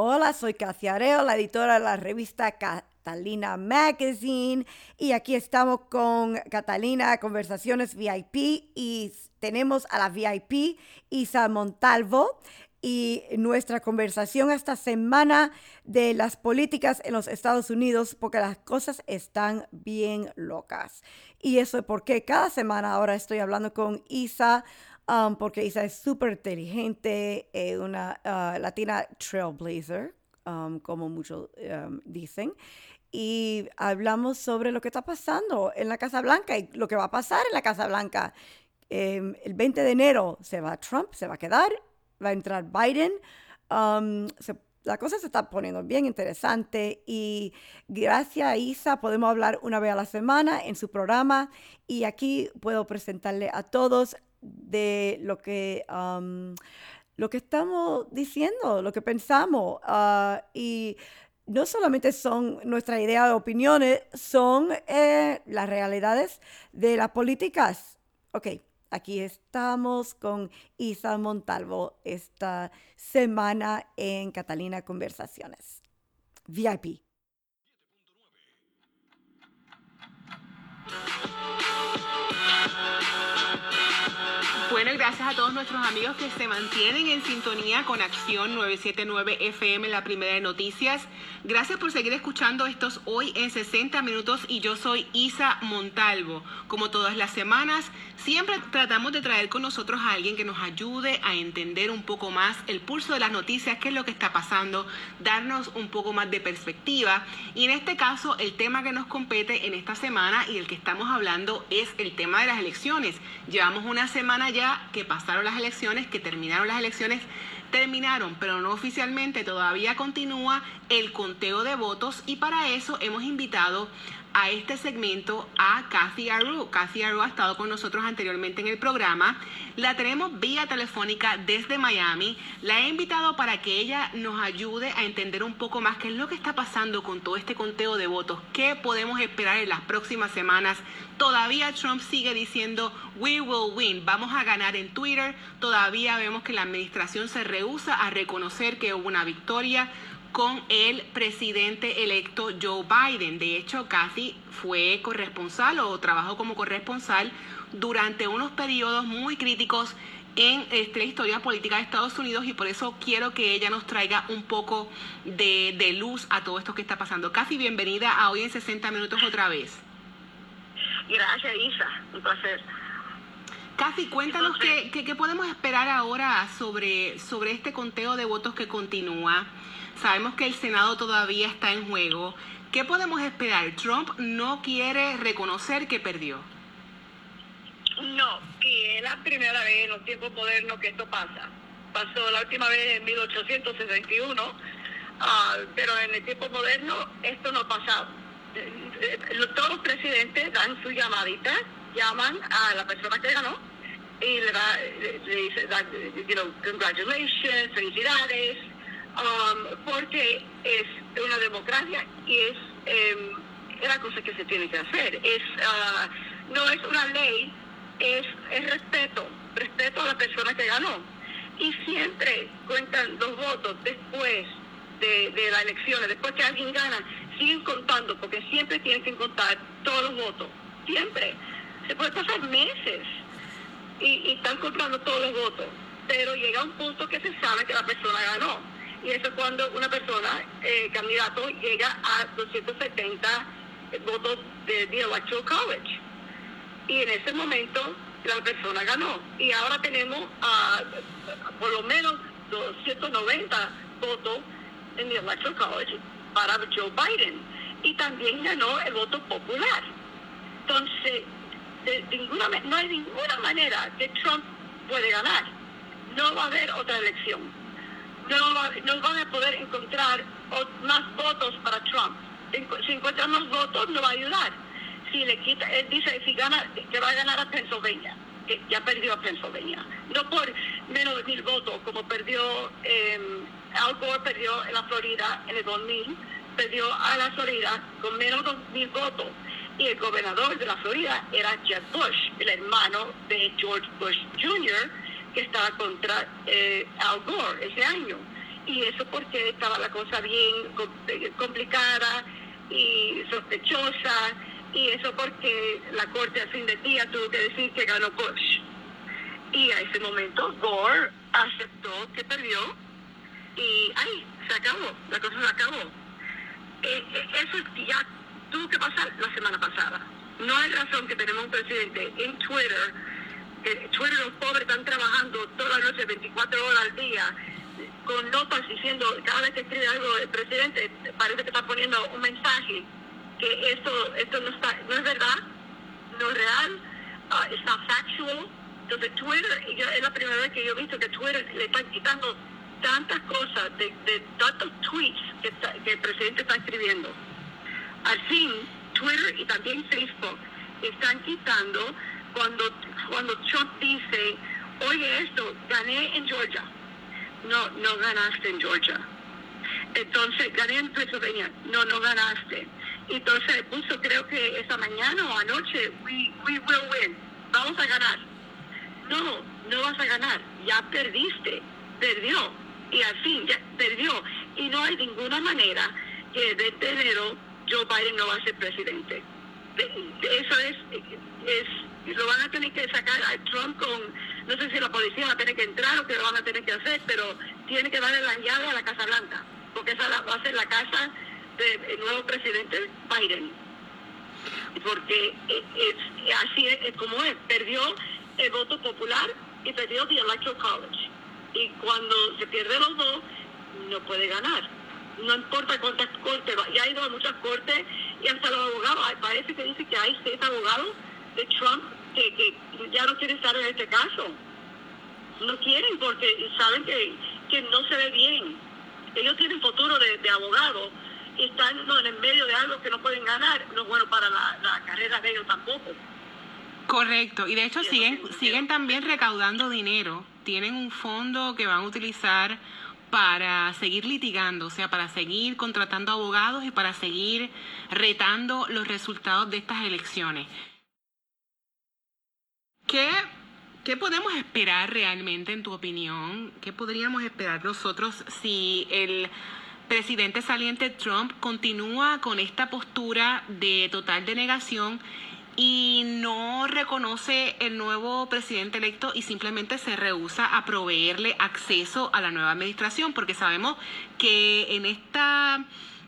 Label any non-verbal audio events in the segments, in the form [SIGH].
Hola, soy Katia Areo, la editora de la revista Catalina Magazine y aquí estamos con Catalina Conversaciones VIP y tenemos a la VIP Isa Montalvo y nuestra conversación esta semana de las políticas en los Estados Unidos porque las cosas están bien locas. Y eso es porque cada semana ahora estoy hablando con Isa Um, porque Isa es súper inteligente, eh, una uh, latina trailblazer, um, como muchos um, dicen. Y hablamos sobre lo que está pasando en la Casa Blanca y lo que va a pasar en la Casa Blanca. Em, el 20 de enero se va Trump, se va a quedar, va a entrar Biden. la cosa se está poniendo bien interesante y gracias a Isa podemos hablar una vez a la semana en su programa y aquí puedo presentarle a todos de lo que, lo que estamos diciendo, lo que pensamos. Ah, y no solamente son nuestra idea de opiniones, son eh, las realidades de las políticas. Ok, aquí estamos con Isa Montalvo esta semana en Catalina Conversaciones. VIP. Bueno, gracias a todos nuestros amigos que se mantienen en sintonía con Acción 979 FM, la primera de noticias. Gracias por seguir escuchando estos hoy en 60 minutos y yo soy Isa Montalvo. Como todas las semanas, siempre tratamos de traer con nosotros a alguien que nos ayude a entender un poco más el pulso de las noticias, qué es lo que está pasando, darnos un poco más de perspectiva. Y en este caso, el tema que nos compete en esta semana y el que estamos hablando es el tema de las elecciones. Llevamos una semana ya que pasaron las elecciones, que terminaron las elecciones terminaron, pero no oficialmente, todavía continúa el conteo de votos y para eso hemos invitado a este segmento a Kathy Aru. Kathy Aru ha estado con nosotros anteriormente en el programa. La tenemos vía telefónica desde Miami. La he invitado para que ella nos ayude a entender un poco más qué es lo que está pasando con todo este conteo de votos, qué podemos esperar en las próximas semanas. Todavía Trump sigue diciendo, we will win, vamos a ganar en Twitter. Todavía vemos que la administración se rehúsa a reconocer que hubo una victoria con el presidente electo Joe Biden. De hecho, Kathy fue corresponsal o trabajó como corresponsal durante unos periodos muy críticos en este, la historia política de Estados Unidos y por eso quiero que ella nos traiga un poco de, luz a todo esto que está pasando. Kathy, bienvenida a Hoy en 60 Minutos otra vez. Gracias, Isa. Un placer. Kathy, cuéntanos qué, qué, podemos esperar ahora sobre, sobre este conteo de votos que continúa. Sabemos que el Senado todavía está en juego. ¿Qué podemos esperar? Trump no quiere reconocer que perdió. No, y es la primera vez en los tiempos modernos que esto pasa. Pasó la última vez en 1861, ah, pero en el tiempo moderno esto no ha pasado. Eh, eh, todos los presidentes dan su llamadita, llaman a la persona que ganó y le, da, le dice, you know, congratulations, felicidades, Um, porque es una democracia y es eh, la cosa que se tiene que hacer. Es uh, No es una ley, es, es respeto, respeto a la persona que ganó. Y siempre cuentan los votos después de, de las elecciones, después que alguien gana, siguen contando, porque siempre tienen que contar todos los votos, siempre. Se puede pasar meses y, y están contando todos los votos, pero llega un punto que se sabe que la persona ganó y eso es cuando una persona, eh, candidato, llega a 270 votos de, de Electoral College. Y en ese momento la persona ganó. Y ahora tenemos por lo menos 290 votos en el Electoral College para Joe Biden. Y también ganó el voto popular. Entonces, ninguna, no hay ninguna manera que Trump puede ganar. No va a haber otra elección no, van a poder encontrar más votos para Trump. Si encuentran más votos, no va a ayudar. Si le quita, dice si gana, que va a ganar a Pennsylvania, que ya perdió a Pennsylvania. No por menos de mil votos, como perdió, eh, Al Gore perdió en la Florida en el 2000, perdió a la Florida con menos de mil votos. Y el gobernador de la Florida era Jeb Bush, el hermano de George Bush Jr., que estaba contra eh, Al Gore ese año. y eso porque estaba la cosa bien eh, complicada y sospechosa, y eso porque la corte al fin del día tuvo que decir que ganó Bush. Y a ese momento Gore aceptó que perdió y ¡ay! Se acabó, la cosa se acabó. Eh, eh, eso ya tuvo que pasar la semana pasada. No hay razón que tenemos un presidente en Twitter, que Twitter los pobres están trabajando toda la noche, 24 horas al día, con notas diciendo, cada vez que escribe algo el presidente, parece que está poniendo un mensaje que esto, esto no, está, no es verdad, no es real, uh, está factual. Entonces Twitter, es la primera vez que yo he visto que Twitter le están quitando tantas cosas, de, de tantos tweets que el presidente está escribiendo. Al fin, Twitter y también Facebook están quitando cuando, cuando Trump dice, oye esto, gané en Georgia. No, no ganaste en Georgia. Entonces, gané en Pennsylvania. No, no ganaste. Entonces puso, creo que esa mañana o anoche, we, we will win. Vamos a ganar. No, no vas a ganar. Ya perdiste. Perdió. Y fin, ya perdió. Y no hay ninguna manera que desde enero Joe Biden no va a ser presidente. Eso es, es, lo van a tener que sacar a Trump con, no sé si la policía va a tener que entrar o qué lo van a tener que hacer, pero tiene que darle la llave a la Casa Blanca, porque esa va a ser la casa del nuevo presidente Biden. Porque es, así es, como es, perdió el voto popular y perdió el Electoral College. Y cuando se pierde los dos, no puede ganar no importa cuántas cortes, ya ha ido a muchas cortes y hasta los abogados, parece que dice que hay seis abogados de Trump que, que ya no quieren estar en este caso. No quieren porque saben que, que no se ve bien. Ellos tienen futuro de, de abogados y están en el medio de algo que no pueden ganar, no es bueno para la, la carrera de ellos tampoco. Correcto, y de hecho siguen, siguen también recaudando dinero. Tienen un fondo que van a utilizar para seguir litigando, o sea, para seguir contratando abogados y para seguir retando los resultados de estas elecciones. ¿Qué, ¿Qué podemos esperar realmente, en tu opinión? ¿Qué podríamos esperar nosotros si el presidente saliente Trump continúa con esta postura de total denegación y no reconoce el nuevo presidente electo y simplemente se rehúsa a proveerle acceso a la nueva administración, porque sabemos que en esta,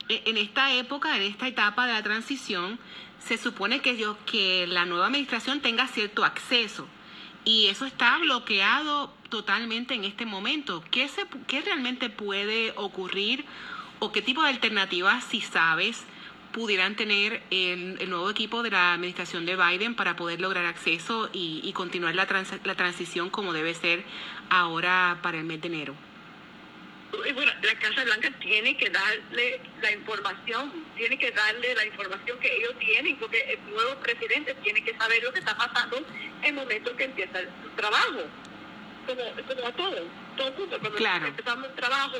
en esta época, en esta etapa de la transición, se supone que, que la nueva administración tenga cierto acceso. Y eso está bloqueado totalmente en este momento. ¿Qué, se, qué realmente puede ocurrir o qué tipo de alternativas, si sabes, pudieran tener el, el, nuevo equipo de la administración de Biden para poder lograr acceso y, y continuar la, trans, la transición como debe ser ahora para el mes de enero? Bueno, la Casa Blanca tiene que darle la información, tiene que darle la información que ellos tienen, porque el nuevo presidente tiene que saber lo que está pasando en el momento que empieza su trabajo, como, como a todos, todo mundo. Cuando claro. empezamos el trabajo,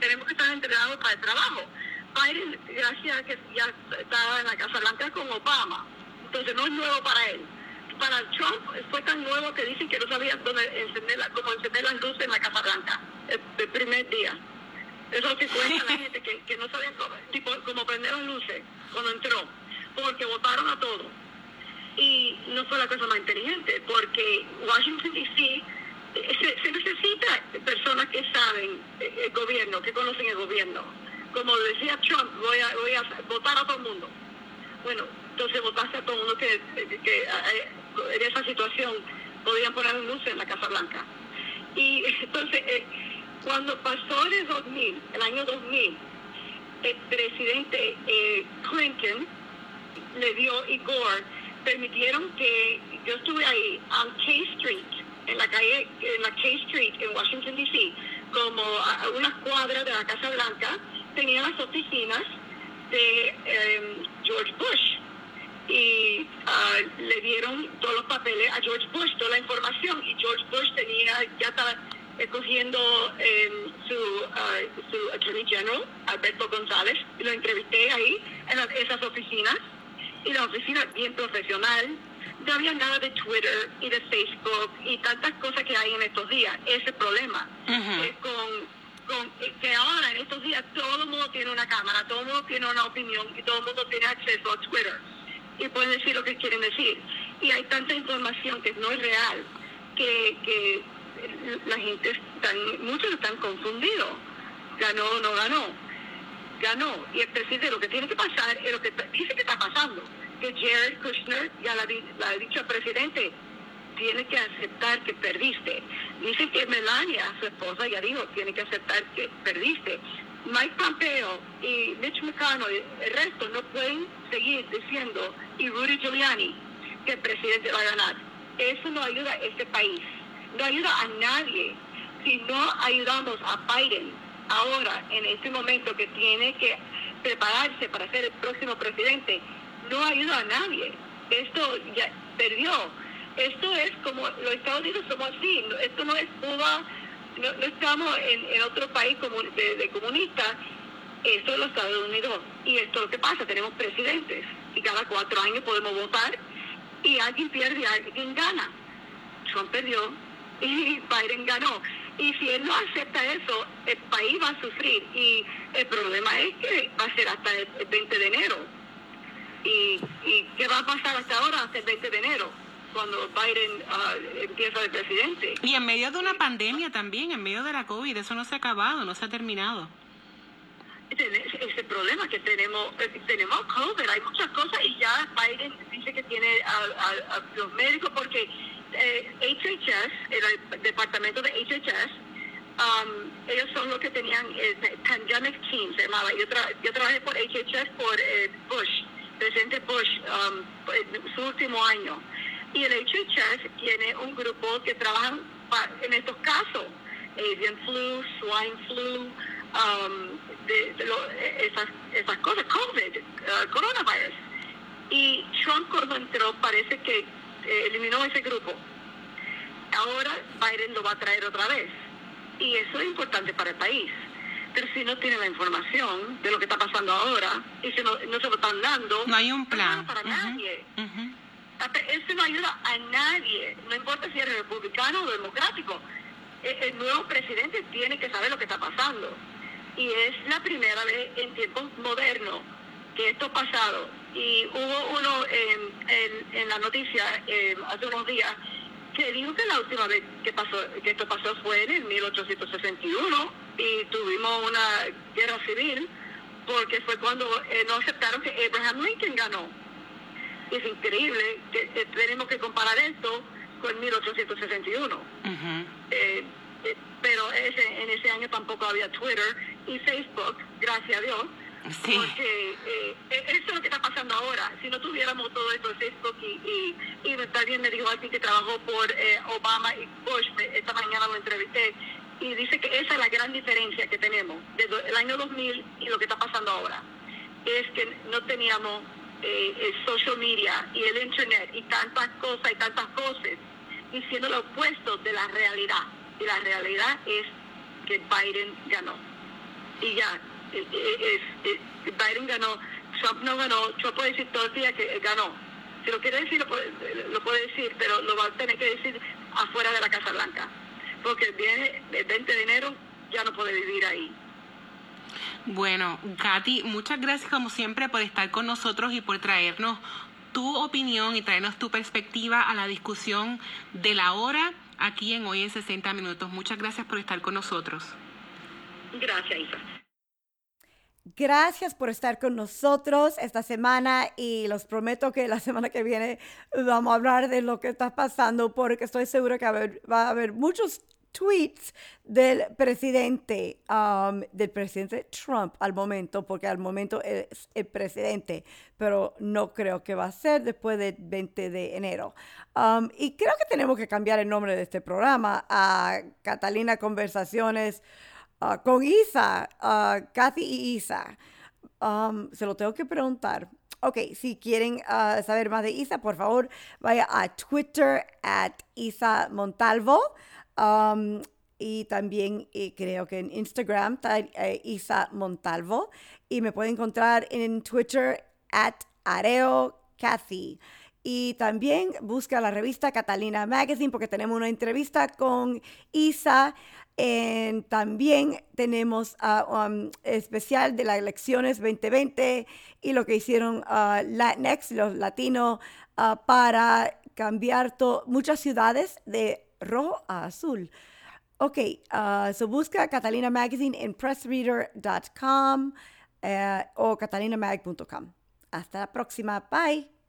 tenemos que estar entrenados para el trabajo Biden, gracias a que ya estaba en la Casa Blanca con Obama, entonces no es nuevo para él. Para Trump fue tan nuevo que dicen que no sabía dónde encender la, cómo encender las luces en la Casa Blanca el, primer día. Eso es lo que cuenta la [LAUGHS] gente, que, que no sabían cómo, tipo, cómo prender las luces cuando entró, porque votaron a todos. Y no fue la cosa más inteligente, porque Washington D.C. Eh, se, se necesita personas que saben el gobierno, que conocen el gobierno como decía Trump, voy a, voy a votar a todo el mundo. Bueno, entonces votaste a todo el mundo que, eh, en esa situación podían poner luz en la Casa Blanca. Y [LAUGHS] entonces, eh, cuando pasó el 2000, el año 2000, el presidente eh, Clinton le dio y Gore permitieron que yo estuve ahí en K Street, en la calle, en la K Street en Washington D.C., como a unas cuadras de la Casa Blanca, tenía las oficinas de em, George Bush. Y ah, le dieron todos los papeles a George Bush, toda la información. Y George Bush tenía, ya estaba escogiendo em, su, uh, su Attorney General, Alberto González, y lo entrevisté ahí en esas oficinas. Y la oficina bien profesional. No había nada de Twitter y de Facebook y tantas cosas que hay en estos días. Ese problema con con, que ahora en estos días todo el mundo tiene una cámara, todo el mundo tiene una opinión y todo el mundo tiene acceso a Twitter y pueden decir lo que quieren decir. Y hay tanta información que no es real que, que la gente, están, muchos están confundidos. Ganó o no ganó. Ganó. Y el presidente lo que tiene que pasar es lo que dice que está pasando. Que Jared Kushner ya la, ha dicho al presidente, tiene que aceptar que perdiste. Dice que Melania, su esposa, ya dijo, tiene que aceptar que perdiste. Mike Pompeo y Mitch McConnell, el resto no pueden seguir diciendo, y Rudy Giuliani, que el presidente va a ganar. Eso no ayuda a este país no ayuda a nadie. Si no ayudamos a Biden ahora, en este momento que tiene que prepararse para ser el próximo presidente, no ayuda a nadie. Esto ya perdió. Esto es como los Estados Unidos somos así. Esto no es Cuba, no, estamos en, otro país como de, de comunistas. Esto es los Estados Unidos. Y esto es lo que pasa. Tenemos presidentes y cada cuatro años podemos votar y alguien pierde y alguien gana. Trump perdió, y Biden ganó. Y si él no acepta eso, el país va a sufrir. Y el problema es que va a ser hasta el 20 de enero. ¿Y, y qué va a pasar hasta ahora, hasta el 20 de enero? Cuando Biden ah, empieza de presidente. Y en medio de una pandemia también, en medio de la COVID, eso no se ha acabado, no se ha terminado. Ese problema que tenemos, eh, tenemos COVID, hay muchas cosas y ya Biden dice que tiene a los médicos porque HHS, eh, el departamento de HHS, um, ellos son los que tenían el Pandemic Team, se llamaba. Yo, yo trabajé por HHS por eh, Bush, presidente Bush, um, en su último año. Y el HHS tiene un grupo que trabajan en estos casos, avian flu, swine flu, um, de, esas, esas cosas, COVID, uh, coronavirus. Y Trump cuando entró parece que eh, eliminó ese grupo. Ahora Biden lo va a traer otra vez. Y eso es importante para el país. Pero si no tiene la información de lo que está pasando ahora y si no, se lo están dando, no hay un plan. para nadie. [LAUGHS] Eso no ayuda a nadie, no importa si es republicano o democrático. E, el nuevo presidente tiene que saber lo que está pasando. Y es la primera vez en tiempos modernos que esto ha pasado y hubo uno en, en, la noticia eh, hace unos días que dijo que la última vez que pasó que esto pasó fue en el 1861 y tuvimos una guerra civil porque fue cuando eh, no aceptaron que Abraham Lincoln ganó. Es increíble que tenemos que comparar esto con 1861. Eh, pero ese, en ese año tampoco había Twitter y Facebook, gracias a Dios. Porque eh, e, eso es lo que está pasando ahora. Si no tuviéramos todo esto de Facebook y, y, también me dijo alguien que trabajó por eh, Obama y Bush, esta mañana lo entrevisté, y dice que esa es la gran diferencia que tenemos desde el año 2000 y lo que está pasando ahora. Es que no teníamos eh, el social media y el internet y tantas cosas y tantas cosas diciendo lo opuesto de la realidad. Y la realidad es que Biden ganó. Y ya, es, Biden ganó, Trump no ganó, Trump puede decir todo el día que ganó. Si lo quiere decir, lo puede, decir, pero lo va a tener que decir afuera de la Casa Blanca. Porque viene el 20 de enero, ya no puede vivir ahí. Bueno, Katy, muchas gracias como siempre por estar con nosotros y por traernos tu opinión y traernos tu perspectiva a la discusión de la hora aquí en Hoy en 60 Minutos. Muchas gracias por estar con nosotros. Gracias, Isa. Gracias por estar con nosotros esta semana y los prometo que la semana que viene vamos a hablar de lo que está pasando porque estoy seguro que va a haber, muchos tweets del presidente, um, del presidente Trump al momento, porque al momento es el presidente, pero no creo que va a ser después del 20 de enero. Um, y creo que tenemos que cambiar el nombre de este programa a Catalina Conversaciones Ah, con Isa, uh, Kathy y Isa. Um, se lo tengo que preguntar. Ok, si quieren ah, saber más de Isa, por favor, vaya a Twitter at Isa Montalvo. Um, y también eh, creo que en Instagram eh, Isa Montalvo. Y me pueden encontrar en Twitter at Areo Kathy. Y también busca la revista Catalina Magazine porque tenemos una entrevista con Isa. también tenemos uh, especial de las elecciones 2020 y lo que hicieron uh, Latinx, los latinos, uh, para cambiar muchas ciudades de rojo a azul. Ok, uh, so busca Catalina Magazine en pressreader.com uh, o catalinamag.com. Hasta la próxima. Bye.